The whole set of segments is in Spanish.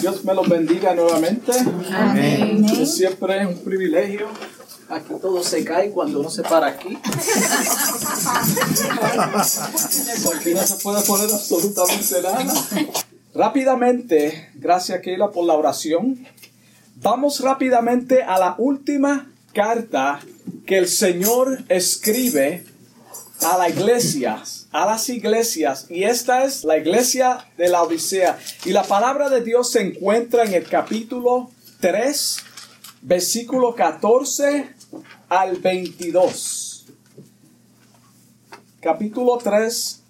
Dios me los bendiga nuevamente. Amén. Es siempre un privilegio. Aquí todo se cae cuando uno se para aquí. Porque no se puede poner absolutamente nada. Rápidamente, gracias Keila por la oración. Vamos rápidamente a la última carta que el Señor escribe a las iglesias, a las iglesias, y esta es la iglesia de la Odisea. Y la palabra de Dios se encuentra en el capítulo 3, versículo 14 al 22. Capítulo 3,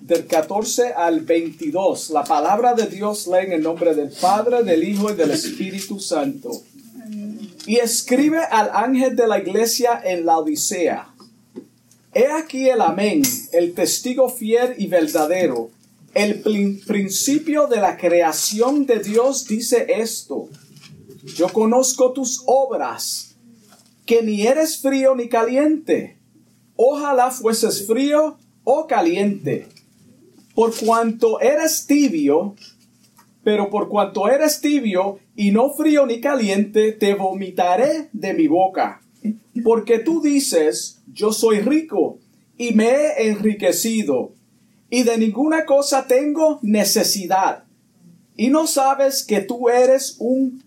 del 14 al 22. La palabra de Dios lee en el nombre del Padre, del Hijo y del Espíritu Santo. Y escribe al ángel de la iglesia en la Odisea. He aquí el amén, el testigo fiel y verdadero. El prin- principio de la creación de Dios dice esto. Yo conozco tus obras, que ni eres frío ni caliente. Ojalá fueses frío o caliente. Por cuanto eres tibio, pero por cuanto eres tibio y no frío ni caliente, te vomitaré de mi boca. Porque tú dices, yo soy rico y me he enriquecido, y de ninguna cosa tengo necesidad. Y no sabes que tú eres un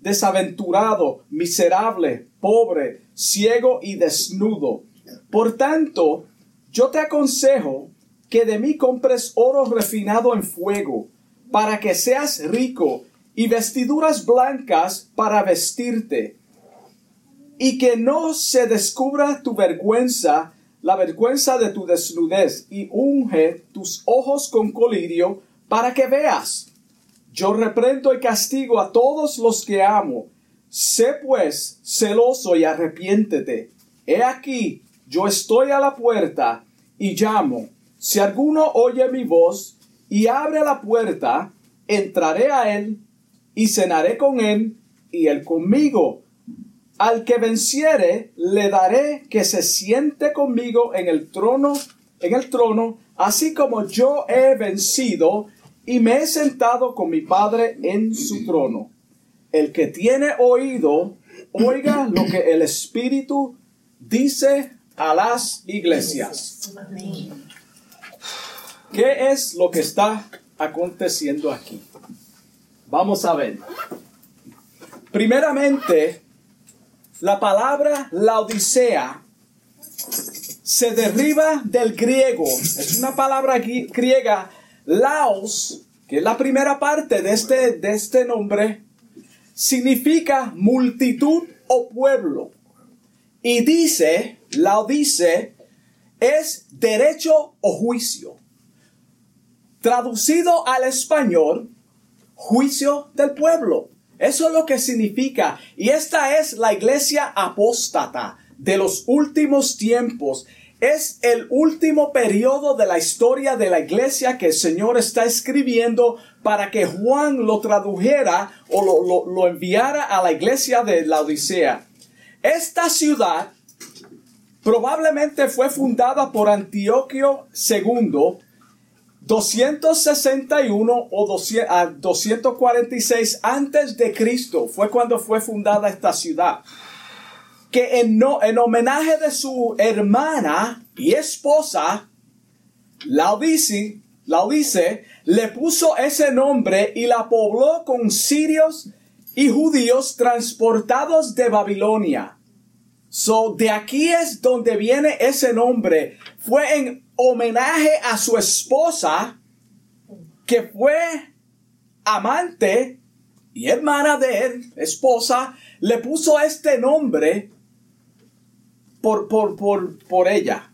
desaventurado, miserable, pobre, ciego y desnudo. Por tanto, yo te aconsejo que de mí compres oro refinado en fuego, para que seas rico, y vestiduras blancas para vestirte, y que no se descubra tu vergüenza, la vergüenza de tu desnudez, y unge tus ojos con colirio, para que veas. Yo reprendo y castigo a todos los que amo. Sé pues celoso y arrepiéntete. He aquí, yo estoy a la puerta y llamo. Si alguno oye mi voz y abre la puerta, entraré a él y cenaré con él y él conmigo. Al que venciere, le daré que se siente conmigo en el trono, en el trono, así como yo he vencido y me he sentado con mi Padre en su trono. El que tiene oído, oiga lo que el Espíritu dice a las iglesias. ¿Qué es lo que está aconteciendo aquí? Vamos a ver. Primeramente, la palabra laodicea se deriva del griego. Es una palabra griega, laos, que es la primera parte de este, de este nombre, significa multitud o pueblo. Y dice, laodice, es derecho o juicio. Traducido al español, juicio del pueblo. Eso es lo que significa. Y esta es la iglesia apóstata de los últimos tiempos. Es el último periodo de la historia de la iglesia que el Señor está escribiendo para que Juan lo tradujera o lo, lo- enviara a la iglesia de la Odisea. Esta ciudad probablemente fue fundada por Antioquio II 261 o 200 a 246 antes de Cristo fue cuando fue fundada esta ciudad. Que en, en homenaje de su hermana y esposa, Laodice, Laodice, le puso ese nombre y la pobló con sirios y judíos transportados de Babilonia. So, de aquí es donde viene ese nombre. Fue en homenaje a su esposa, que fue amante y hermana de él, esposa, le puso este nombre por, por, por, por ella.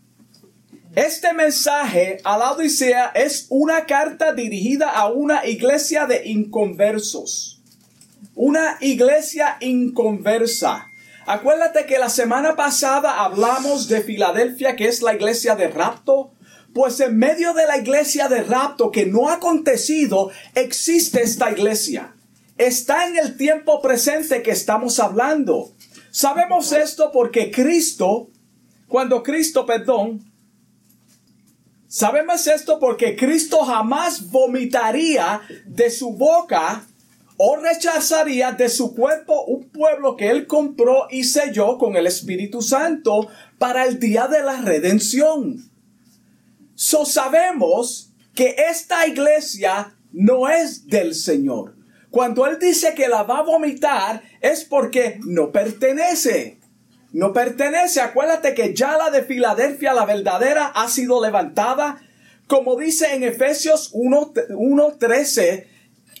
Este mensaje a la Odisea es una carta dirigida a una iglesia de inconversos. Una iglesia inconversa. Acuérdate que la semana pasada hablamos de Filadelfia, que es la iglesia de rapto. Pues en medio de la iglesia de rapto que no ha acontecido, existe esta iglesia. Está en el tiempo presente que estamos hablando. Sabemos esto porque Cristo Cuando Cristo, perdón, sabemos esto porque Cristo jamás vomitaría de su boca o rechazaría de su cuerpo un pueblo que él compró y selló con el Espíritu Santo para el día de la redención. So sabemos que esta iglesia no es del Señor. Cuando Él dice que la va a vomitar es porque no pertenece. No pertenece. Acuérdate que ya la de Filadelfia, la verdadera, ha sido levantada. Como dice en Efesios 1, 1 13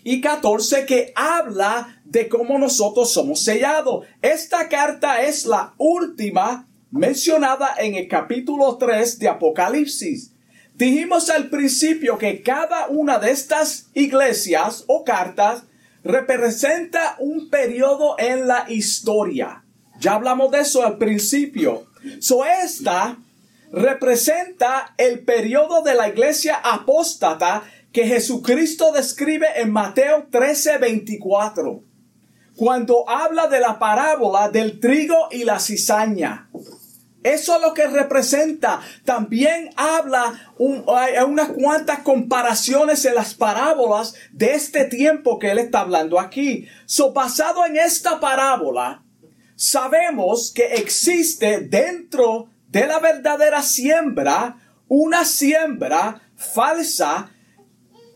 y 14 que habla de cómo nosotros somos sellados. Esta carta es la última mencionada en el capítulo 3 de Apocalipsis. Dijimos al principio que cada una de estas iglesias o cartas representa un periodo en la historia. Ya hablamos de eso al principio. So esta representa el periodo de la iglesia apóstata que Jesucristo describe en Mateo 13:24, cuando habla de la parábola del trigo y la cizaña. Eso es lo que representa. También habla hay unas cuantas comparaciones en las parábolas de este tiempo que él está hablando aquí. So, basado en esta parábola, sabemos que existe dentro de la verdadera siembra una siembra falsa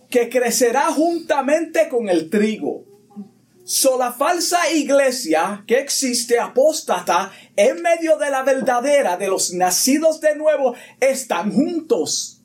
que crecerá juntamente con el trigo. So, la falsa iglesia que existe apóstata en medio de la verdadera de los nacidos de nuevo están juntos.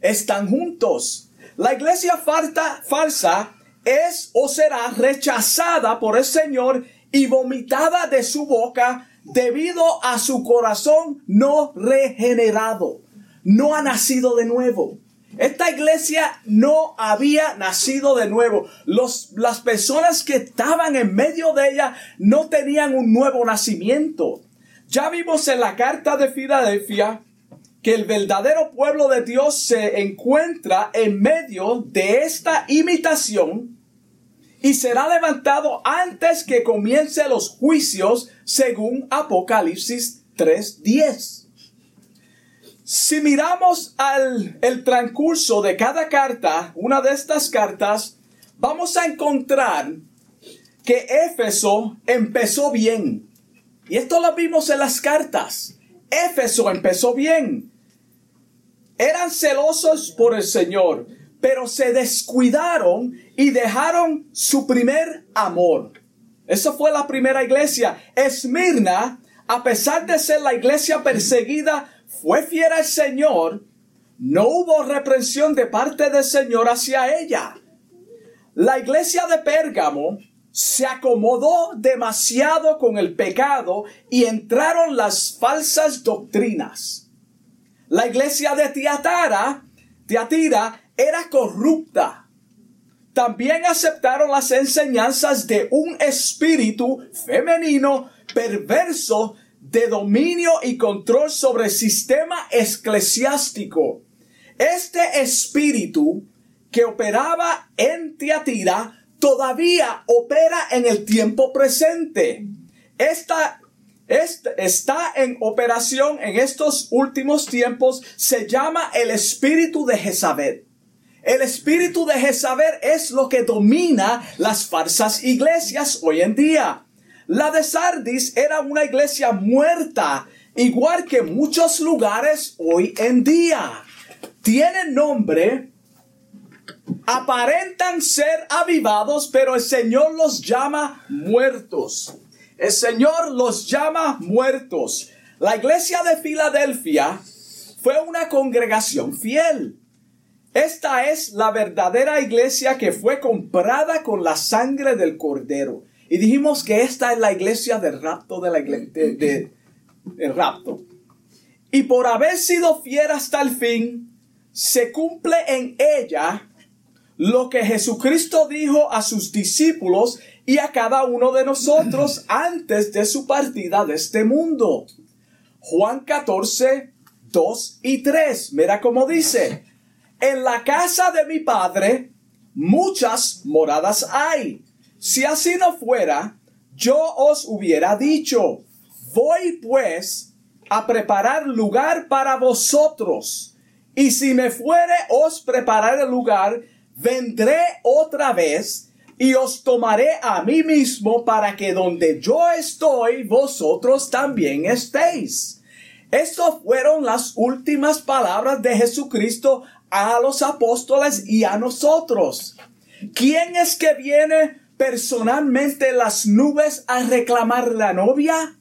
Están juntos. La iglesia falsa es o será rechazada por el Señor y vomitada de su boca debido a su corazón no regenerado. No ha nacido de nuevo. Esta iglesia no había nacido de nuevo. Los, las personas que estaban en medio de ella no tenían un nuevo nacimiento. Ya vimos en la carta de Filadelfia que el verdadero pueblo de Dios se encuentra en medio de esta imitación y será levantado antes que comience los juicios según Apocalipsis 3.10. Si miramos al el transcurso de cada carta, una de estas cartas, vamos a encontrar que Éfeso empezó bien. Y esto lo vimos en las cartas. Éfeso empezó bien. Eran celosos por el Señor, pero se descuidaron y dejaron su primer amor. Esa fue la primera iglesia. Esmirna, a pesar de ser la iglesia perseguida fue fiel al Señor, no hubo reprensión de parte del Señor hacia ella. La iglesia de Pérgamo se acomodó demasiado con el pecado y entraron las falsas doctrinas. La iglesia de Tiatara, Tiatira era corrupta. También aceptaron las enseñanzas de un espíritu femenino perverso de dominio y control sobre el sistema eclesiástico. Este espíritu que operaba en Tiatira todavía opera en el tiempo presente. Esta, está en operación en estos últimos tiempos. Se llama el espíritu de Jezabel. El espíritu de Jezabel es lo que domina las falsas iglesias hoy en día. La de Sardis era una iglesia muerta, igual que muchos lugares hoy en día. Tienen nombre, aparentan ser avivados, pero el Señor los llama muertos. El Señor los llama muertos. La iglesia de Filadelfia fue una congregación fiel. Esta es la verdadera iglesia que fue comprada con la sangre del cordero. Y dijimos que esta es la iglesia del rapto de la iglesia, de, rapto. Y por haber sido fiel hasta el fin, se cumple en ella lo que Jesucristo dijo a sus discípulos y a cada uno de nosotros antes de su partida de este mundo. Juan 14, 2 y 3. Mira cómo dice, en la casa de mi Padre muchas moradas hay. Si así no fuera, yo os hubiera dicho, voy pues a preparar lugar para vosotros. Y si me fuere os preparar el lugar, vendré otra vez y os tomaré a mí mismo para que donde yo estoy, vosotros también estéis. Estas fueron las últimas palabras de Jesucristo a los apóstoles y a nosotros. ¿Quién es que viene personalmente en las nubes a reclamar la novia?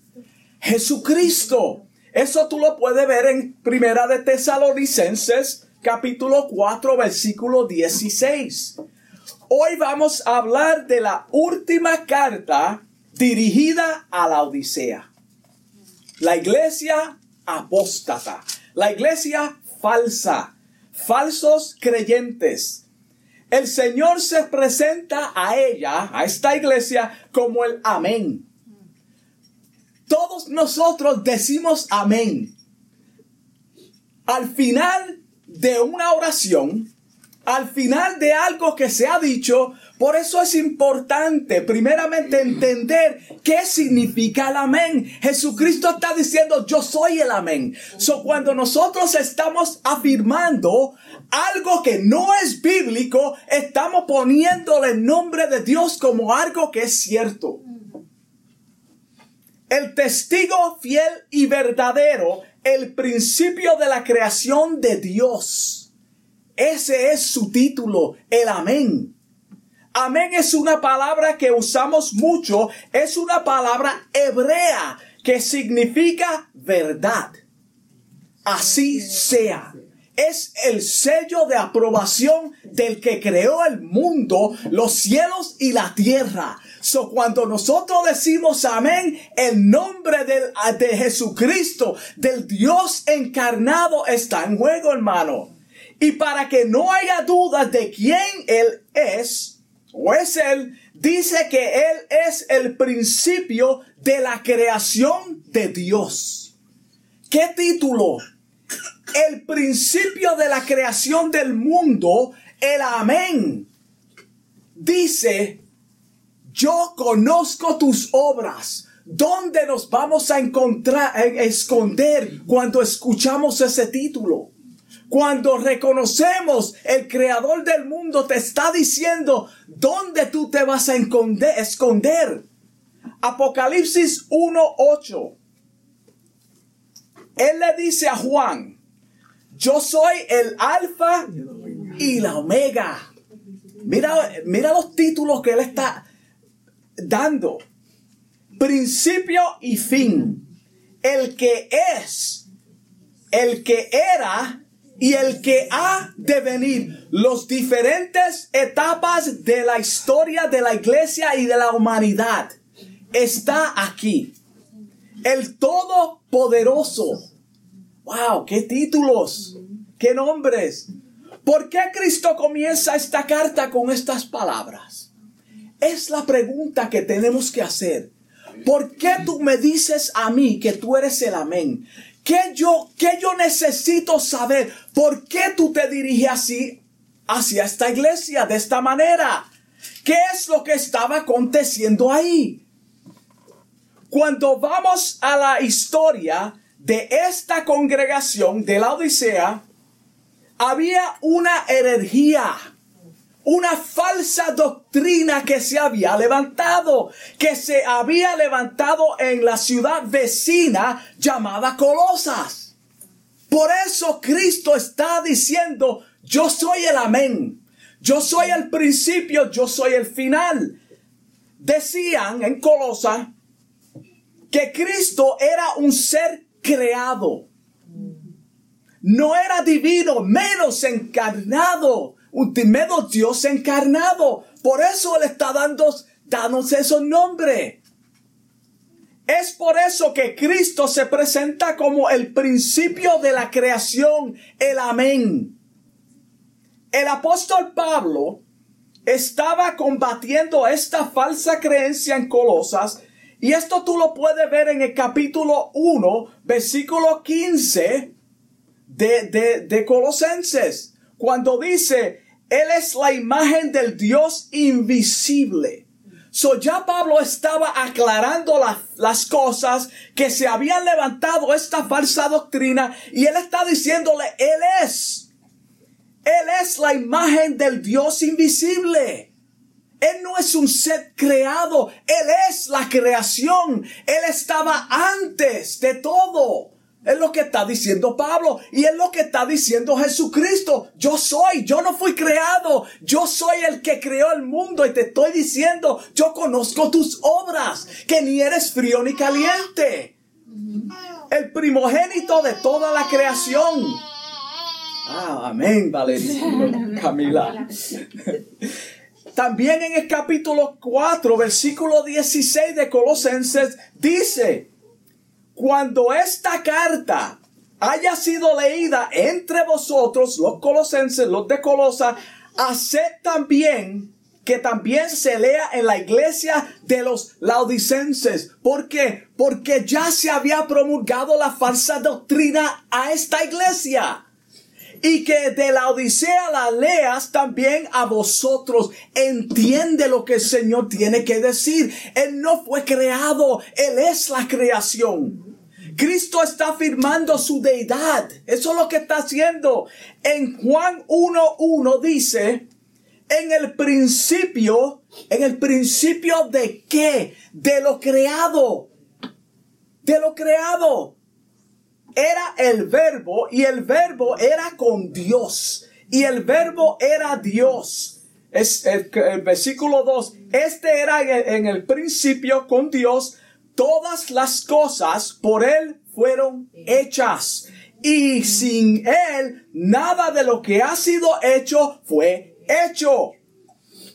Jesucristo. Eso tú lo puedes ver en Primera de Tesalonicenses, capítulo 4, versículo 16. Hoy vamos a hablar de la última carta dirigida a la Odisea. La iglesia apóstata, la iglesia falsa, falsos creyentes. El Señor se presenta a ella, a esta iglesia, como el amén. Todos nosotros decimos amén. Al final de una oración, al final de algo que se ha dicho, por eso es importante primeramente entender qué significa el amén. Jesucristo está diciendo yo soy el amén. So cuando nosotros estamos afirmando algo que no es bíblico, estamos poniéndole el nombre de Dios como algo que es cierto. El testigo fiel y verdadero, el principio de la creación de Dios. Ese es su título, el amén. Amén es una palabra que usamos mucho, es una palabra hebrea que significa verdad. Así sea. Es el sello de aprobación del que creó el mundo, los cielos y la tierra. So, cuando nosotros decimos amén, el nombre de, Jesucristo, del Dios encarnado, está en juego, hermano. Y para que no haya dudas de quién Él es, o es Él, dice que Él es el principio de la creación de Dios. ¿Qué título? El principio de la creación del mundo, el amén. Dice, yo conozco tus obras. ¿Dónde nos vamos a encontrar, a esconder cuando escuchamos ese título? Cuando reconocemos el creador del mundo te está diciendo dónde tú te vas a esconder. Apocalipsis 1.8. Él le dice a Juan, yo soy el alfa y la omega. Mira, mira los títulos que él está dando. Principio y fin. El que es, el que era y el que ha de venir, los diferentes etapas de la historia de la iglesia y de la humanidad, está aquí. El Todopoderoso. ¡Wow! ¡Qué títulos! ¡Qué nombres! ¿Por qué Cristo comienza esta carta con estas palabras? Es la pregunta que tenemos que hacer. ¿Por qué tú me dices a mí que tú eres el amén? ¿Qué yo, qué yo necesito saber? ¿Por qué tú te diriges así hacia esta iglesia de esta manera? ¿Qué es lo que estaba aconteciendo ahí? Cuando vamos a la historia de esta congregación de la Odisea, había una energía una falsa doctrina que se había levantado, que se había levantado en la ciudad vecina llamada Colosas. Por eso Cristo está diciendo, yo soy el amén, yo soy el principio, yo soy el final. Decían en Colosas que Cristo era un ser creado. No era divino, menos encarnado ultimado Dios encarnado. Por eso Él está dando, dándonos esos nombres. Es por eso que Cristo se presenta como el principio de la creación, el amén. El apóstol Pablo estaba combatiendo esta falsa creencia en Colosas y esto tú lo puedes ver en el capítulo 1, versículo 15 de, de, de Colosenses, cuando dice, él es la imagen del Dios invisible. So ya Pablo estaba aclarando las cosas que se habían levantado esta falsa doctrina y él está diciéndole, Él es. Él es la imagen del Dios invisible. Él no es un ser creado, Él es la creación. Él estaba antes de todo. Es lo que está diciendo Pablo y es lo que está diciendo Jesucristo. Yo soy, yo no fui creado, yo soy el que creó el mundo y te estoy diciendo, yo conozco tus obras, que ni eres frío ni caliente. El primogénito de toda la creación. Ah, amén, Valeria, Camila. También en el capítulo 4, versículo 16 de Colosenses dice, cuando esta carta haya sido leída entre vosotros, los colosenses, los de Colosa, haced también que también se lea en la iglesia de los laodicenses. ¿Por qué? Porque ya se había promulgado la falsa doctrina a esta iglesia. Y que de la Odisea la leas también a vosotros. Entiende lo que el Señor tiene que decir. Él no fue creado, Él es la creación. Cristo está afirmando su deidad. Eso es lo que está haciendo. En Juan 1.1 dice, en el principio, en el principio de qué? De lo creado. De lo creado. Era el verbo y el verbo era con Dios. Y el verbo era Dios. Es el, versículo 2. Este era en el principio con Dios todas las cosas por Él fueron hechas. Y sin Él, nada de lo que ha sido hecho fue hecho.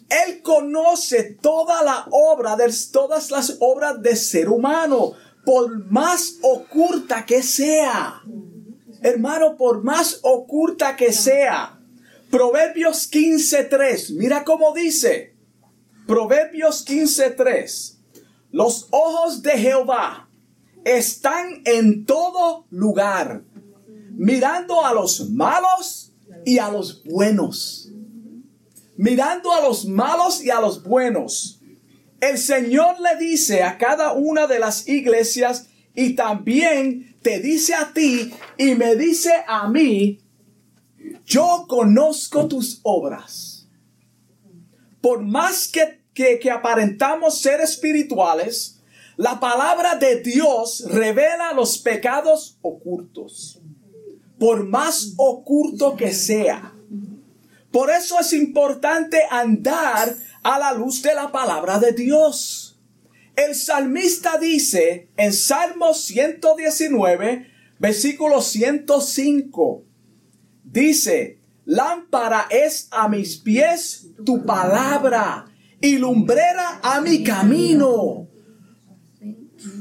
Él conoce toda la obra de todas las obras de ser humano, por más oculta que sea. Hermano, por más oculta que sea. Proverbios 15.3. Mira cómo dice. Proverbios 15.3. Los ojos de Jehová están en todo lugar, mirando a los malos y a los buenos. Mirando a los malos y a los buenos. El Señor le dice a cada una de las iglesias y también te dice a ti y me dice a mí, yo conozco tus obras. Por más que que, aparentamos ser espirituales, la palabra de Dios revela los pecados ocultos, por más oculto que sea. Por eso es importante andar a la luz de la palabra de Dios. El salmista dice en Salmo 119, versículo 105, dice, lámpara es a mis pies tu palabra y lumbrera a mi camino.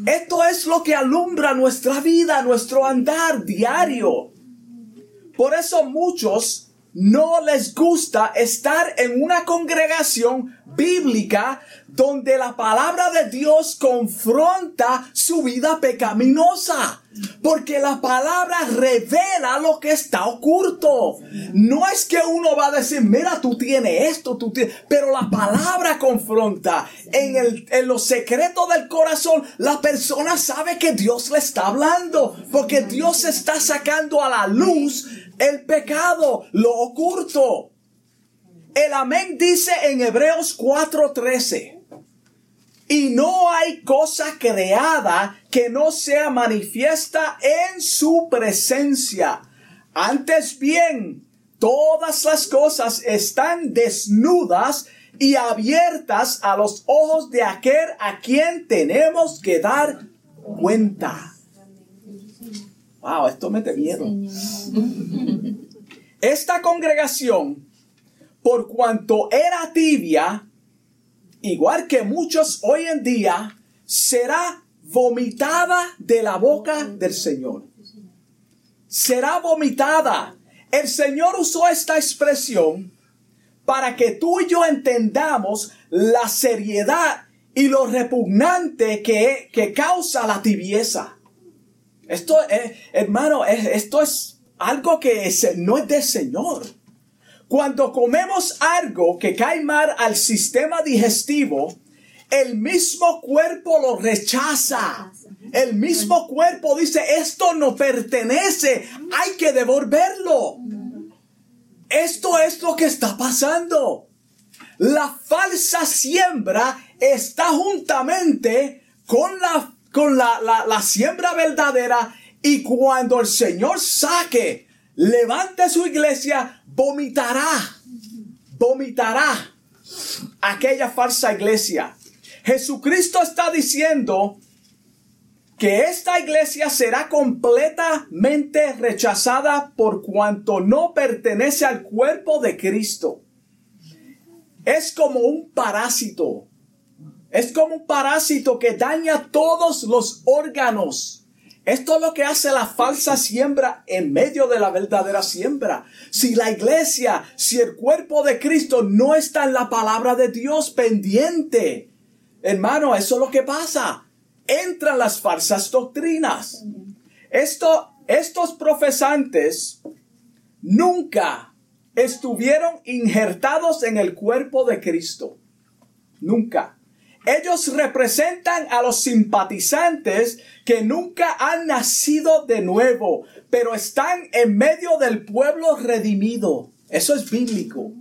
Esto es lo que alumbra nuestra vida, nuestro andar diario. Por eso muchos no les gusta estar en una congregación bíblica donde la palabra de Dios confronta su vida pecaminosa. Porque la palabra revela lo que está oculto. No es que uno va a decir, mira, tú tienes esto, tú tienes... Pero la palabra confronta. En, el, en lo secreto del corazón, la persona sabe que Dios le está hablando. Porque Dios está sacando a la luz el pecado, lo oculto. El amén dice en Hebreos 4:13. Y no hay cosa creada que no sea manifiesta en su presencia. Antes bien, todas las cosas están desnudas y abiertas a los ojos de aquel a quien tenemos que dar cuenta. Wow, esto me da miedo. Esta congregación, por cuanto era tibia, igual que muchos hoy en día, será vomitada de la boca del Señor. Será vomitada. El Señor usó esta expresión para que tú y yo entendamos la seriedad y lo repugnante que, que causa la tibieza. Esto, es, hermano, esto es algo que no es del Señor. Cuando comemos algo que cae mal al sistema digestivo, el mismo cuerpo lo rechaza. El mismo cuerpo dice, esto no pertenece, hay que devolverlo. Esto es lo que está pasando. La falsa siembra está juntamente con la, con la, la siembra verdadera y cuando el Señor saque, levante su iglesia, vomitará, vomitará aquella falsa iglesia. Jesucristo está diciendo que esta iglesia será completamente rechazada por cuanto no pertenece al cuerpo de Cristo. Es como un parásito. Es como un parásito que daña todos los órganos. Esto es lo que hace la falsa siembra en medio de la verdadera siembra. Si la iglesia, si el cuerpo de Cristo no está en la palabra de Dios pendiente, hermano, eso es lo que pasa entran las falsas doctrinas. Esto, estos profesantes nunca estuvieron injertados en el cuerpo de Cristo. Nunca. Ellos representan a los simpatizantes que nunca han nacido de nuevo, pero están en medio del pueblo redimido. Eso es bíblico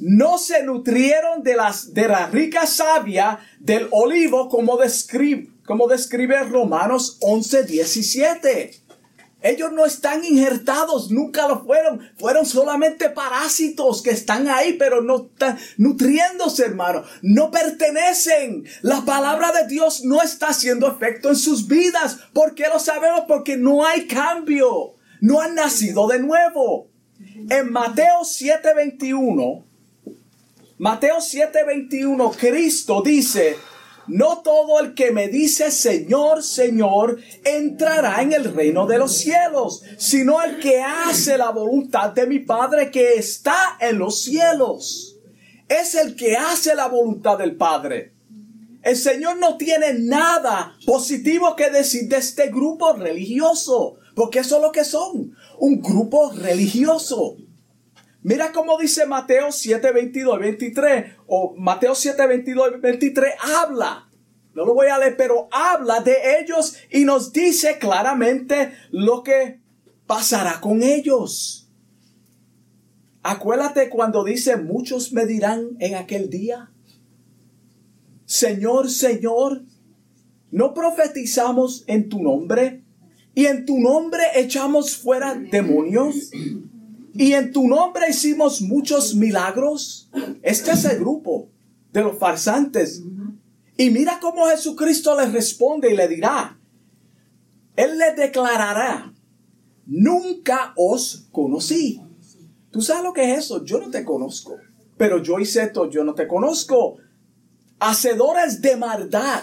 no se nutrieron de, las, de la rica savia del olivo como describe, como describe Romanos 11, 17. Ellos no están injertados, nunca lo fueron. Fueron solamente parásitos que están ahí, pero no están nutriéndose, hermano. No pertenecen. La palabra de Dios no está haciendo efecto en sus vidas. ¿Por qué lo sabemos? Porque no hay cambio. No han nacido de nuevo. En Mateo 7:21 Mateo 7:21, Cristo dice, no todo el que me dice Señor, Señor, entrará en el reino de los cielos, sino el que hace la voluntad de mi Padre que está en los cielos. Es el que hace la voluntad del Padre. El Señor no tiene nada positivo que decir de este grupo religioso, porque eso es lo que son, un grupo religioso. Mira cómo dice Mateo 7, 22 23, o Mateo 7, 22 23, habla. No lo voy a leer, pero habla de ellos y nos dice claramente lo que pasará con ellos. Acuérdate cuando dice, muchos me dirán en aquel día, Señor, Señor, ¿no profetizamos en tu nombre? ¿Y en tu nombre echamos fuera demonios? Y en tu nombre hicimos muchos milagros. Este es el grupo de los farsantes. Y mira cómo Jesucristo les responde y le dirá, Él le declarará, nunca os conocí. ¿Tú sabes lo que es eso? Yo no te conozco. Pero yo hice esto, yo no te conozco. Hacedores de maldad.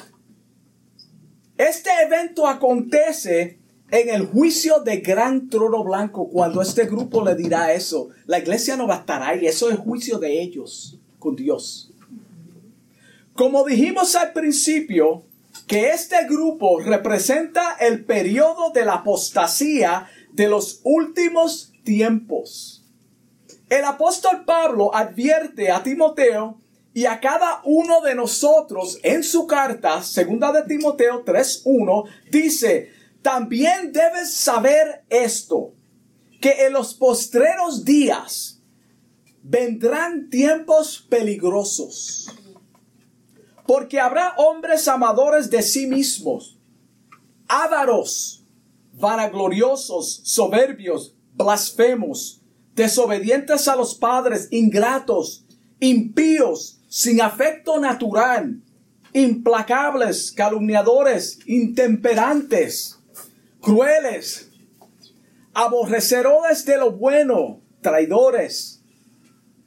Este evento acontece en el juicio de gran trono blanco, cuando este grupo le dirá eso, la iglesia no estar ahí, eso es juicio de ellos con Dios. Como dijimos al principio, que este grupo representa el periodo de la apostasía de los últimos tiempos. El apóstol Pablo advierte a Timoteo y a cada uno de nosotros en su carta, segunda de Timoteo 3.1, dice, también debes saber esto, que en los postreros días vendrán tiempos peligrosos, porque habrá hombres amadores de sí mismos, ávaros, vanagloriosos, soberbios, blasfemos, desobedientes a los padres, ingratos, impíos, sin afecto natural, implacables, calumniadores, intemperantes crueles, aborrecedores de lo bueno, traidores,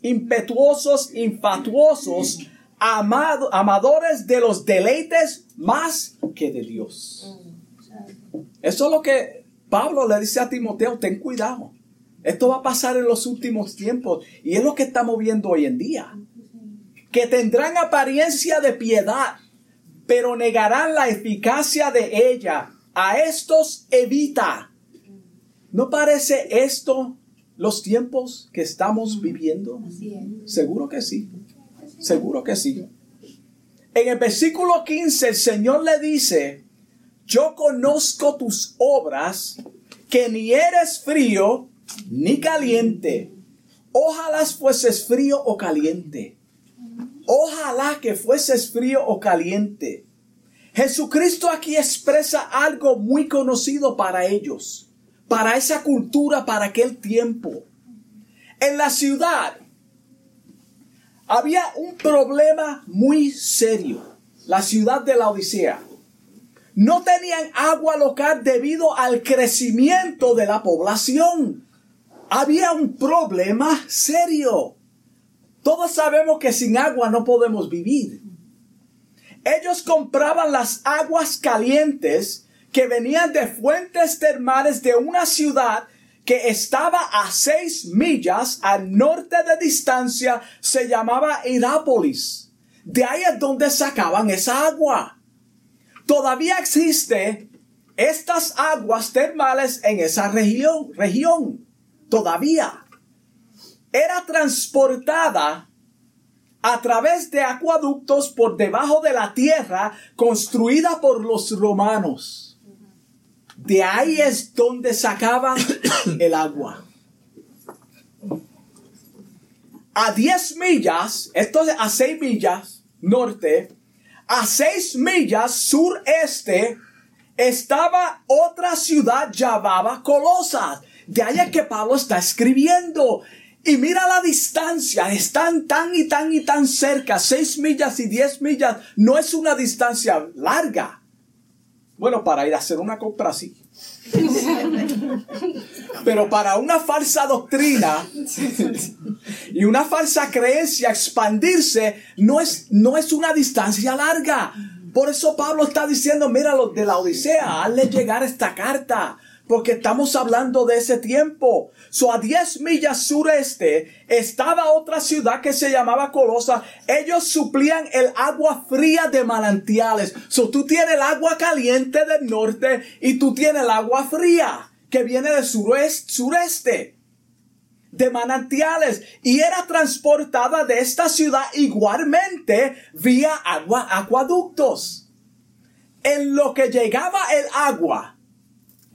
impetuosos, infatuosos, amadores de los deleites más que de Dios. Eso es lo que Pablo le dice a Timoteo, ten cuidado. Esto va a pasar en los últimos tiempos y es lo que estamos viendo hoy en día. Que tendrán apariencia de piedad, pero negarán la eficacia de ella a estos evita. ¿No parece esto los tiempos que estamos viviendo? Seguro que sí. Seguro que sí. En el versículo 15 el Señor le dice, yo conozco tus obras, que ni eres frío ni caliente. Ojalá fueses frío o caliente. Ojalá que fueses frío o caliente. Jesucristo aquí expresa algo muy conocido para ellos, para esa cultura, para aquel tiempo. En la ciudad había un problema muy serio, la ciudad de la Odisea. No tenían agua local debido al crecimiento de la población. Había un problema serio. Todos sabemos que sin agua no podemos vivir. Ellos compraban las aguas calientes que venían de fuentes termales de una ciudad que estaba a seis millas al norte de distancia, se llamaba Irápolis. De ahí es donde sacaban esa agua. Todavía existe estas aguas termales en esa región, región. Todavía. Era transportada a través de acueductos por debajo de la tierra construida por los romanos. De ahí es donde sacaban el agua. A 10 millas, esto es a 6 millas norte, a 6 millas sureste, estaba otra ciudad llamada Colosas. De ahí es que Pablo está escribiendo. Y mira la distancia, están tan y tan y tan cerca, seis millas y diez millas, no es una distancia larga. Bueno, para ir a hacer una compra sí. Pero para una falsa doctrina y una falsa creencia expandirse no es, no es una distancia larga. Por eso Pablo está diciendo, mira los de la Odisea, hazle llegar esta carta porque estamos hablando de ese tiempo. So, a 10 millas sureste estaba otra ciudad que se llamaba Colosa. Ellos suplían el agua fría de manantiales. So, tú tienes el agua caliente del norte y tú tienes el agua fría que viene del suroeste, sureste de manantiales y era transportada de esta ciudad igualmente vía agua, acueductos. En lo que llegaba el agua,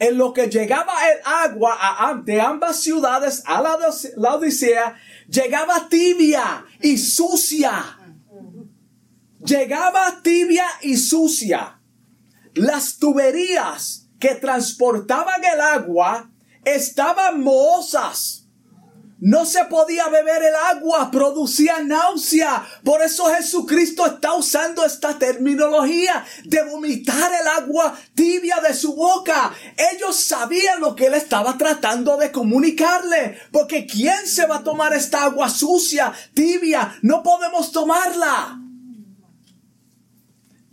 en lo que llegaba el agua de ambas ciudades a la, la Odisea, llegaba tibia y sucia. Llegaba tibia y sucia. Las tuberías que transportaban el agua estaban mohosas no se podía beber el agua, producía náusea. Por eso Jesucristo está usando esta terminología de vomitar el agua tibia de su boca. Ellos sabían lo que él estaba tratando de comunicarle. Porque ¿quién se va a tomar esta agua sucia, tibia? No podemos tomarla.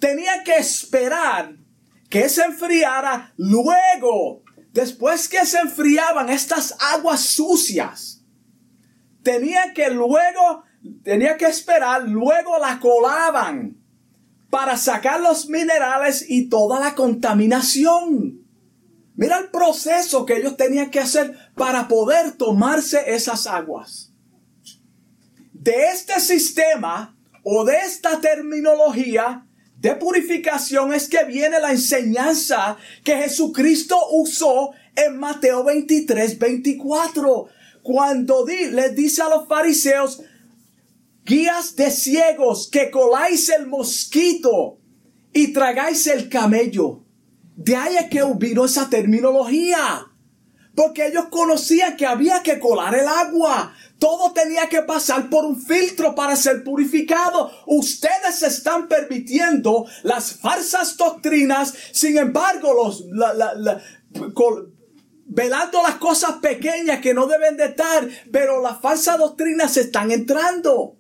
Tenía que esperar que se enfriara luego. Después que se enfriaban estas aguas sucias tenía que luego, tenía que esperar, luego la colaban para sacar los minerales y toda la contaminación. Mira el proceso que ellos tenían que hacer para poder tomarse esas aguas. De este sistema o de esta terminología de purificación es que viene la enseñanza que Jesucristo usó en Mateo 23, 24 cuando di, les dice a los fariseos, guías de ciegos, que coláis el mosquito y tragáis el camello. De ahí es que vino esa terminología. Porque ellos conocían que había que colar el agua. Todo tenía que pasar por un filtro para ser purificado. Ustedes están permitiendo las falsas doctrinas. Sin embargo, los, velando las cosas pequeñas que no deben de estar, pero las falsas doctrinas están entrando.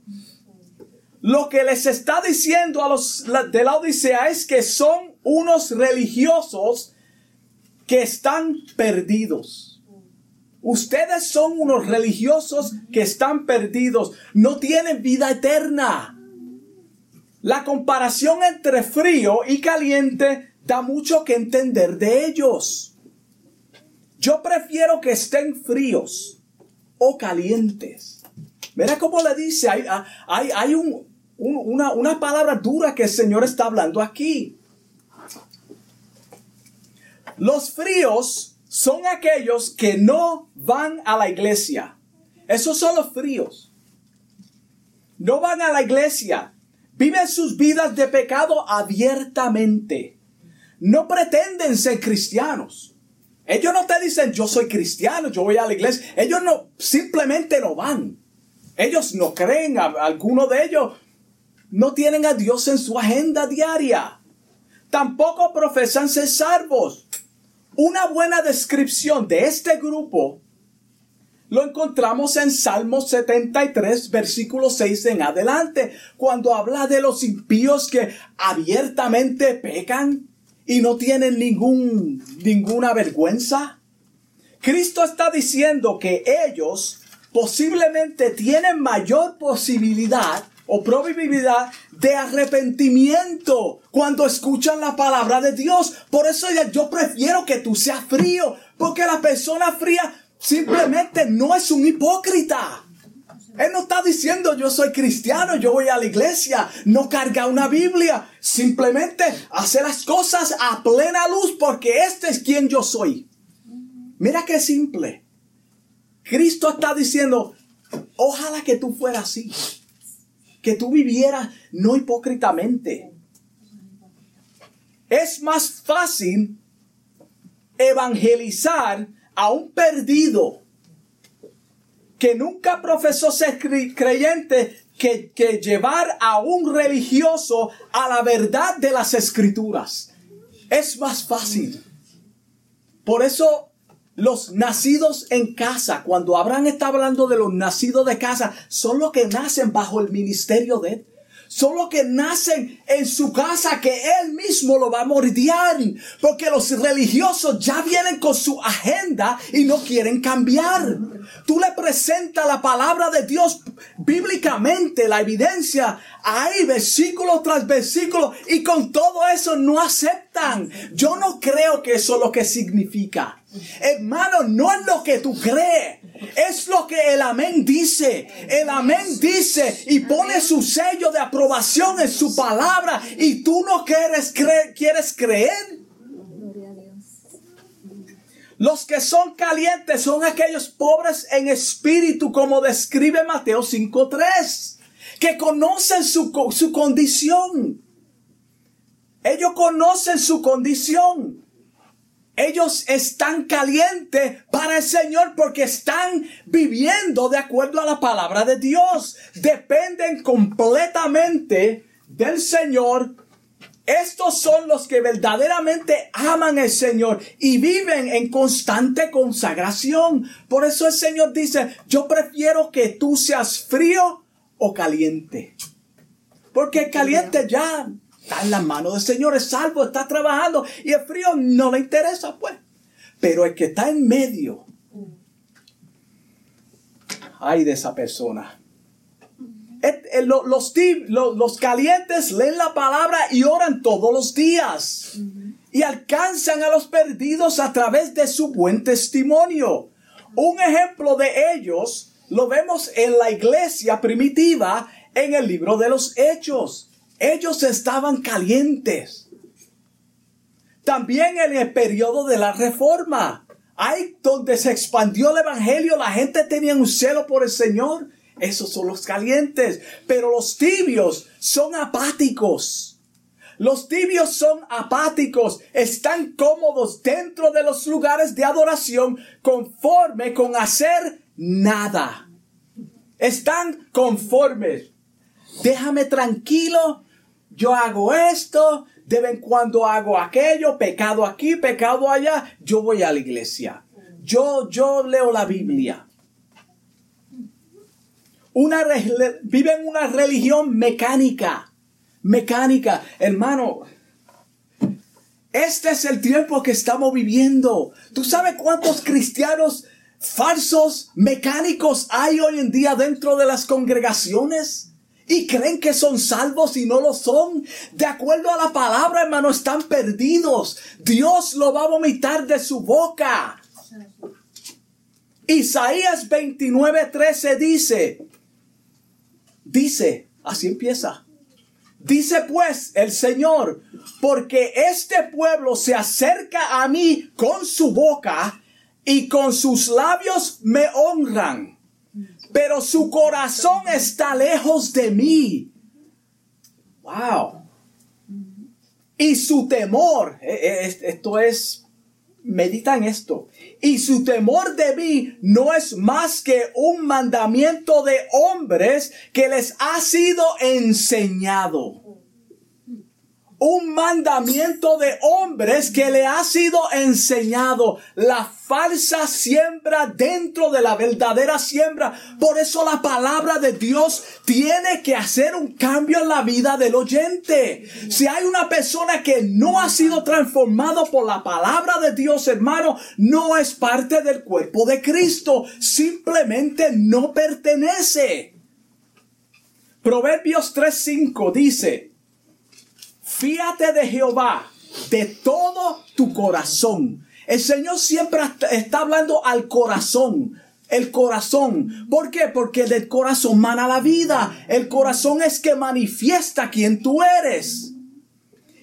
Lo que les está diciendo a los de la Odisea es que son unos religiosos que están perdidos. Ustedes son unos religiosos que están perdidos, no tienen vida eterna. La comparación entre frío y caliente da mucho que entender de ellos. Yo prefiero que estén fríos o calientes. Mira cómo le dice, hay, hay, hay un, una, una palabra dura que el Señor está hablando aquí. Los fríos son aquellos que no van a la iglesia. Esos son los fríos. No van a la iglesia. Viven sus vidas de pecado abiertamente. No pretenden ser cristianos. Ellos no te dicen yo soy cristiano, yo voy a la iglesia. Ellos no, simplemente no van. Ellos no creen, algunos de ellos no tienen a Dios en su agenda diaria. Tampoco profesan ser salvos. Una buena descripción de este grupo lo encontramos en Salmo 73, versículo 6 en adelante, cuando habla de los impíos que abiertamente pecan y no tienen ningún, ninguna vergüenza. Cristo está diciendo que ellos posiblemente tienen mayor posibilidad o probabilidad de arrepentimiento cuando escuchan la palabra de Dios. Por eso yo prefiero que tú seas frío, porque la persona fría simplemente no es un hipócrita. Él no está diciendo yo soy cristiano, yo voy a la iglesia, no carga una Biblia, simplemente hace las cosas a plena luz porque este es quien yo soy. Mira qué simple. Cristo está diciendo, ojalá que tú fueras así que tú vivieras no hipócritamente. Es más fácil evangelizar a un perdido que nunca profesó ser creyente que, que, llevar a un religioso a la verdad de las escrituras. Es más fácil. Por eso los nacidos en casa, cuando Abraham está hablando de los nacidos de casa, son los que nacen bajo el ministerio de los que nacen en su casa que él mismo lo va a mordiar. Porque los religiosos ya vienen con su agenda y no quieren cambiar. Tú le presentas la palabra de Dios bíblicamente, la evidencia, ahí versículo tras versículo, y con todo eso no aceptan. Yo no creo que eso es lo que significa. Hermano, no es lo que tú crees. Es lo que el amén dice. El amén dice y pone su sello de aprobación en su palabra y tú no quieres, creer, quieres creer. Los que son calientes son aquellos pobres en espíritu, como describe Mateo 5.3, que conocen su, su condición. Ellos conocen su condición. Ellos están calientes para el Señor porque están viviendo de acuerdo a la palabra de Dios. Dependen completamente del Señor. Estos son los que verdaderamente aman al Señor y viven en constante consagración. Por eso el Señor dice, yo prefiero que tú seas frío o caliente. Porque caliente ya está en las manos del Señor, es salvo, está trabajando y el frío no le interesa, pues. Pero el que está en medio, ay de esa persona. Los, los, los, calientes leen la palabra y oran todos los días. Y alcanzan a los perdidos a través de su buen testimonio. Un ejemplo de ellos lo vemos en la iglesia primitiva en el libro de los Hechos. Ellos estaban calientes. También en el periodo de la reforma, ahí donde se expandió el evangelio, la gente tenía un celo por el Señor. Esos son los calientes. Pero los tibios son apáticos. Los tibios son apáticos, están cómodos dentro de los lugares de adoración conforme con hacer nada. Están conformes. Déjame tranquilo, yo hago esto, de vez en cuando hago aquello, pecado aquí, pecado allá, yo voy a la iglesia. Yo, yo leo la Biblia. Una, viven una religión mecánica. Mecánica. Hermano, este es el tiempo que estamos viviendo. ¿Tú sabes cuántos cristianos falsos, mecánicos hay hoy en día dentro de las congregaciones? Y creen que son salvos y no lo son. De acuerdo a la palabra, hermano, están perdidos. Dios lo va a vomitar de su boca. Isaías 29:13 dice, dice, así empieza. Dice pues el Señor, porque este pueblo se acerca a mí con su boca y con sus labios me honran, pero su corazón está lejos de mí. Wow. Y su temor, eh, eh, esto es, medita en esto, y su temor de mí no es más que un mandamiento de hombres que les ha sido enseñado un mandamiento de hombres que le ha sido enseñado. La falsa siembra dentro de la verdadera siembra. Por eso la palabra de Dios tiene que hacer un cambio en la vida del oyente. Si hay una persona que no ha sido transformado por la palabra de Dios, hermano, no es parte del cuerpo de Cristo. Simplemente no pertenece. Proverbios 3.5 dice, Fíate de Jehová de todo tu corazón. El Señor siempre está hablando al corazón. El corazón. ¿Por qué? Porque del corazón mana la vida. El corazón es que manifiesta quién tú eres.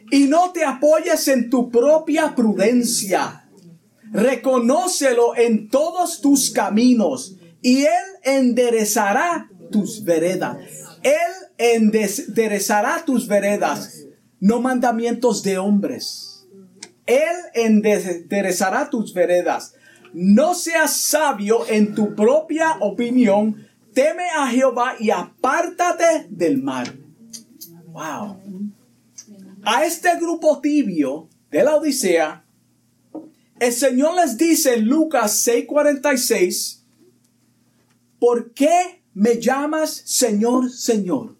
Y no te apoyes en tu propia prudencia. Reconócelo en todos tus caminos y Él enderezará tus veredas. Él enderezará tus veredas no mandamientos de hombres. Él enderezará tus veredas. No seas sabio en tu propia opinión. Teme a Jehová y apártate del mal. Wow. A este grupo tibio de la Odisea, el Señor les dice en Lucas 6:46, ¿por qué me llamas Señor, Señor?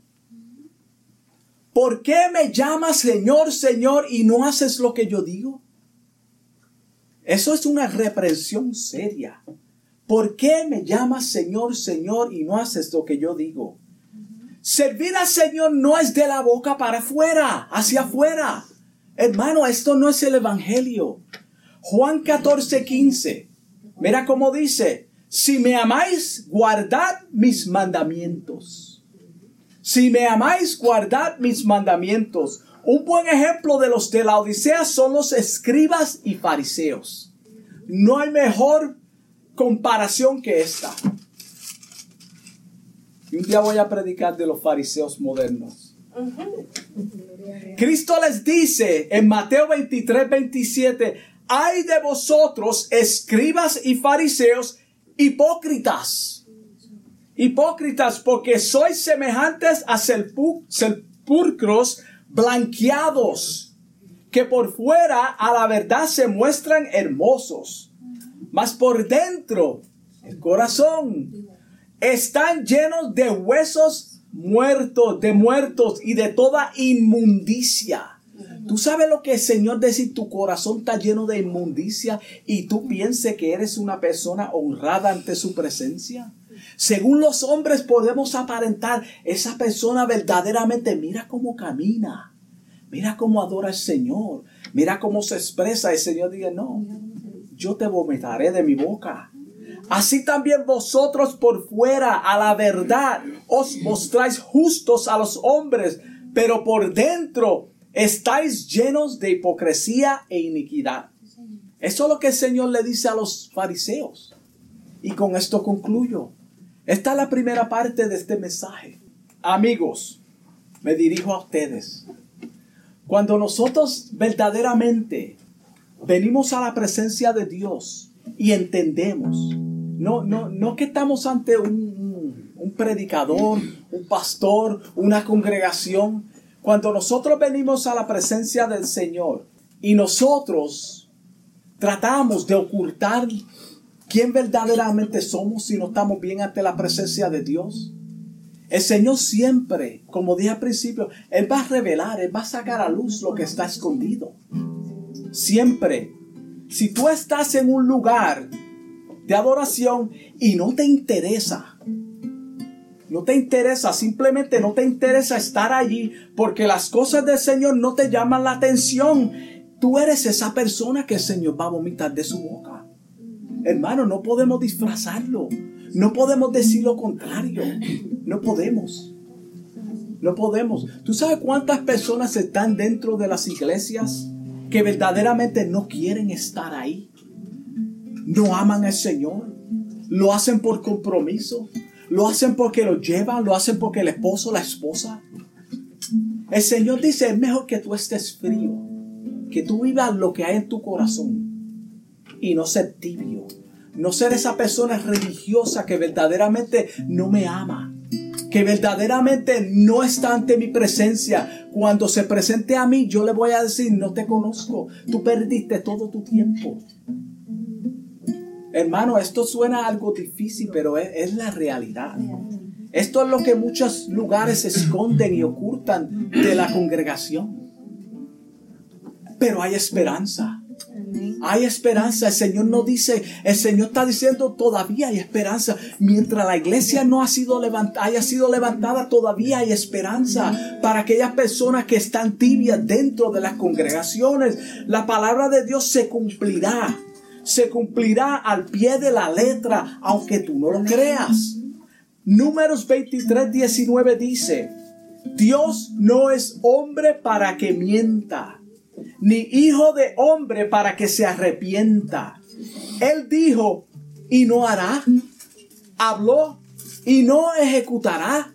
¿Por qué me llamas Señor, Señor y no haces lo que yo digo? Eso es una reprensión seria. ¿Por qué me llamas Señor, Señor y no haces lo que yo digo? Servir al Señor no es de la boca para afuera, hacia afuera. Hermano, esto no es el Evangelio. Juan 14, 15. Mira cómo dice, si me amáis, guardad mis mandamientos. Si me amáis, guardad mis mandamientos. Un buen ejemplo de los de la Odisea son los escribas y fariseos. No hay mejor comparación que esta. Y un día voy a predicar de los fariseos modernos. Cristo les dice en Mateo 23, 27, hay de vosotros, escribas y fariseos, hipócritas Hipócritas, porque sois semejantes a sepulcros blanqueados, que por fuera a la verdad se muestran hermosos, mas por dentro, el corazón, están llenos de huesos muertos, de muertos y de toda inmundicia. Tú sabes lo que el Señor dice, tu corazón está lleno de inmundicia y tú pienses que eres una persona honrada ante su presencia. Según los hombres podemos aparentar, esa persona verdaderamente mira cómo camina, mira cómo adora al Señor, mira cómo se expresa. El Señor dice, no, yo te vomitaré de mi boca. Así también vosotros por fuera a la verdad os mostráis justos a los hombres, pero por dentro estáis llenos de hipocresía e iniquidad. Eso es lo que el Señor le dice a los fariseos. Y con esto concluyo. Esta es la primera parte de este mensaje. Amigos, me dirijo a ustedes. Cuando nosotros verdaderamente venimos a la presencia de Dios y entendemos, no, no, no que estamos ante un, un predicador, un pastor, una congregación. Cuando nosotros venimos a la presencia del Señor y nosotros tratamos de ocultar quién verdaderamente somos si no estamos bien ante la presencia de Dios. El Señor siempre, como dije al principio, Él va a revelar, Él va a sacar a luz lo que está escondido. Siempre. Si tú estás en un lugar de adoración y no te interesa, no te interesa, simplemente no te interesa estar allí porque las cosas del Señor no te llaman la atención, tú eres esa persona que el Señor va a vomitar de su boca. Hermano, no podemos disfrazarlo. No podemos decir lo contrario. No podemos. No podemos. ¿Tú sabes cuántas personas están dentro de las iglesias que verdaderamente no quieren estar ahí? No aman al Señor. Lo hacen por compromiso. Lo hacen porque lo llevan. Lo hacen porque el esposo, la esposa. El Señor dice, es mejor que tú estés frío. Que tú vivas lo que hay en tu corazón. Y no ser tibio. No ser esa persona religiosa que verdaderamente no me ama que verdaderamente no está ante mi presencia. Cuando se presente a mí, yo le voy a decir, no te conozco, tú perdiste todo tu tiempo. Hermano, esto suena algo difícil, pero es, la realidad. Esto es lo que muchos lugares esconden y ocultan de la congregación. Pero hay esperanza. Hay esperanza. El Señor no dice, el Señor está diciendo todavía hay esperanza. Mientras la iglesia no ha sido levantada, haya sido levantada, todavía hay esperanza para aquellas personas que están tibias dentro de las congregaciones. La palabra de Dios se cumplirá. Se cumplirá al pie de la letra, aunque tú no lo creas. Números 23, 19 dice, Dios no es hombre para que mienta ni hijo de hombre para que se arrepienta. Él dijo y no hará. Habló y no ejecutará.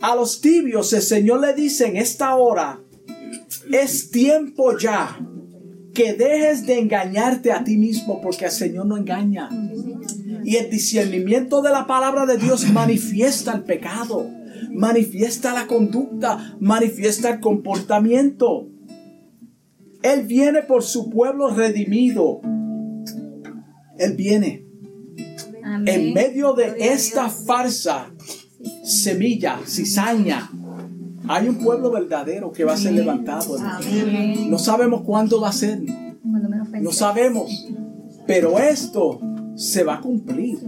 A los tibios el Señor le dice en esta hora, es tiempo ya que dejes de engañarte a ti mismo porque el Señor no engaña. Y el discernimiento de la palabra de Dios manifiesta el pecado, manifiesta la conducta, manifiesta el comportamiento. Él viene por su pueblo redimido. Él viene. En medio de esta farsa, semilla, cizaña, hay un pueblo verdadero que va a ser levantado. No sabemos cuándo va a ser. No sabemos. Pero esto se va a cumplir.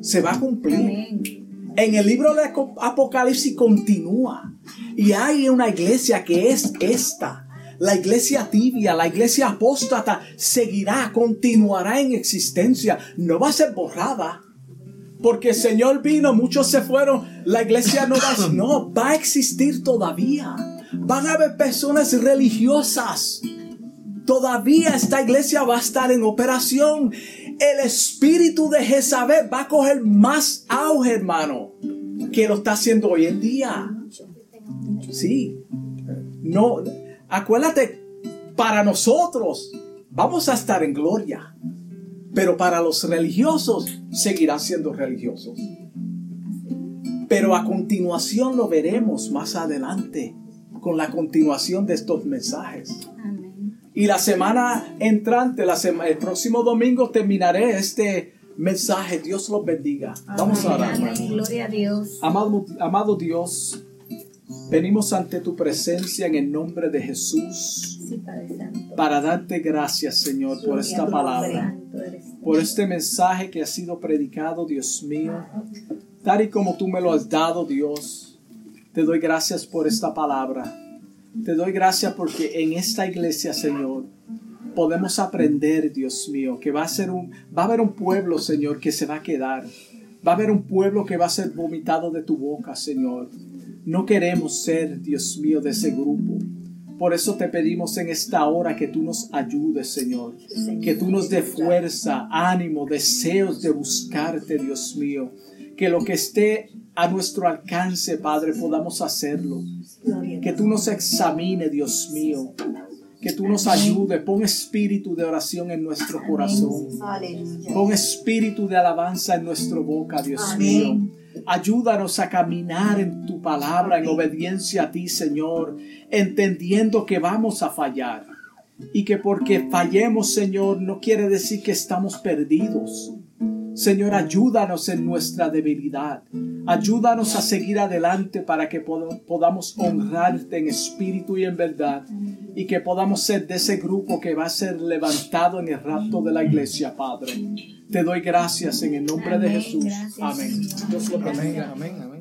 Se va a cumplir. En el libro de Apocalipsis continúa. Y hay una iglesia que es esta la iglesia tibia, la iglesia apóstata seguirá, continuará en existencia. No va a ser borrada. Porque el Señor vino, muchos se fueron, la iglesia no va, no, va a existir todavía. Van a haber personas religiosas. Todavía esta iglesia va a estar en operación. El espíritu de Jezabel va a coger más auge, hermano, que lo está haciendo hoy en día. Sí. No, Acuérdate, para nosotros vamos a estar en gloria, pero para los religiosos seguirán siendo religiosos. Pero a continuación lo veremos más adelante con la continuación de estos mensajes. Y la semana entrante, la el próximo domingo terminaré este mensaje. Dios los bendiga. Vamos a orar. Gloria a Dios. Amado, amado Dios. Venimos ante tu presencia en el nombre de Jesús para darte gracias, Señor, por esta palabra, por este mensaje que ha sido predicado, Dios mío. Tal y como tú me lo has dado, Dios, te doy gracias por esta palabra. Te doy gracias porque en esta iglesia, Señor, podemos aprender, Dios mío, que va a ser un va a haber un pueblo, Señor, que se va a quedar. Va a haber un pueblo que va a ser vomitado de tu boca, Señor. No queremos ser, Dios mío, de ese grupo. Por eso te pedimos en esta hora que tú nos ayudes, Señor. Que tú nos dé fuerza, ánimo, deseos de buscarte, Dios mío. Que lo que esté a nuestro alcance, Padre, podamos hacerlo. Que tú nos examine, Dios mío. Que tú nos ayudes. Pon espíritu de oración en nuestro corazón. Pon espíritu de alabanza en nuestra boca, Dios mío. Ayúdanos a caminar en tu palabra, en obediencia a ti, Señor, entendiendo que vamos a fallar. Y que porque fallemos, Señor, no quiere decir que estamos perdidos. Señor, ayúdanos en nuestra debilidad. Ayúdanos a seguir adelante para que podamos honrarte en espíritu y en verdad. Y que podamos ser de ese grupo que va a ser levantado en el rapto de la iglesia, Padre. Te doy gracias en el nombre de Jesús. Amén. Dios lo bendiga. Amén. Amén.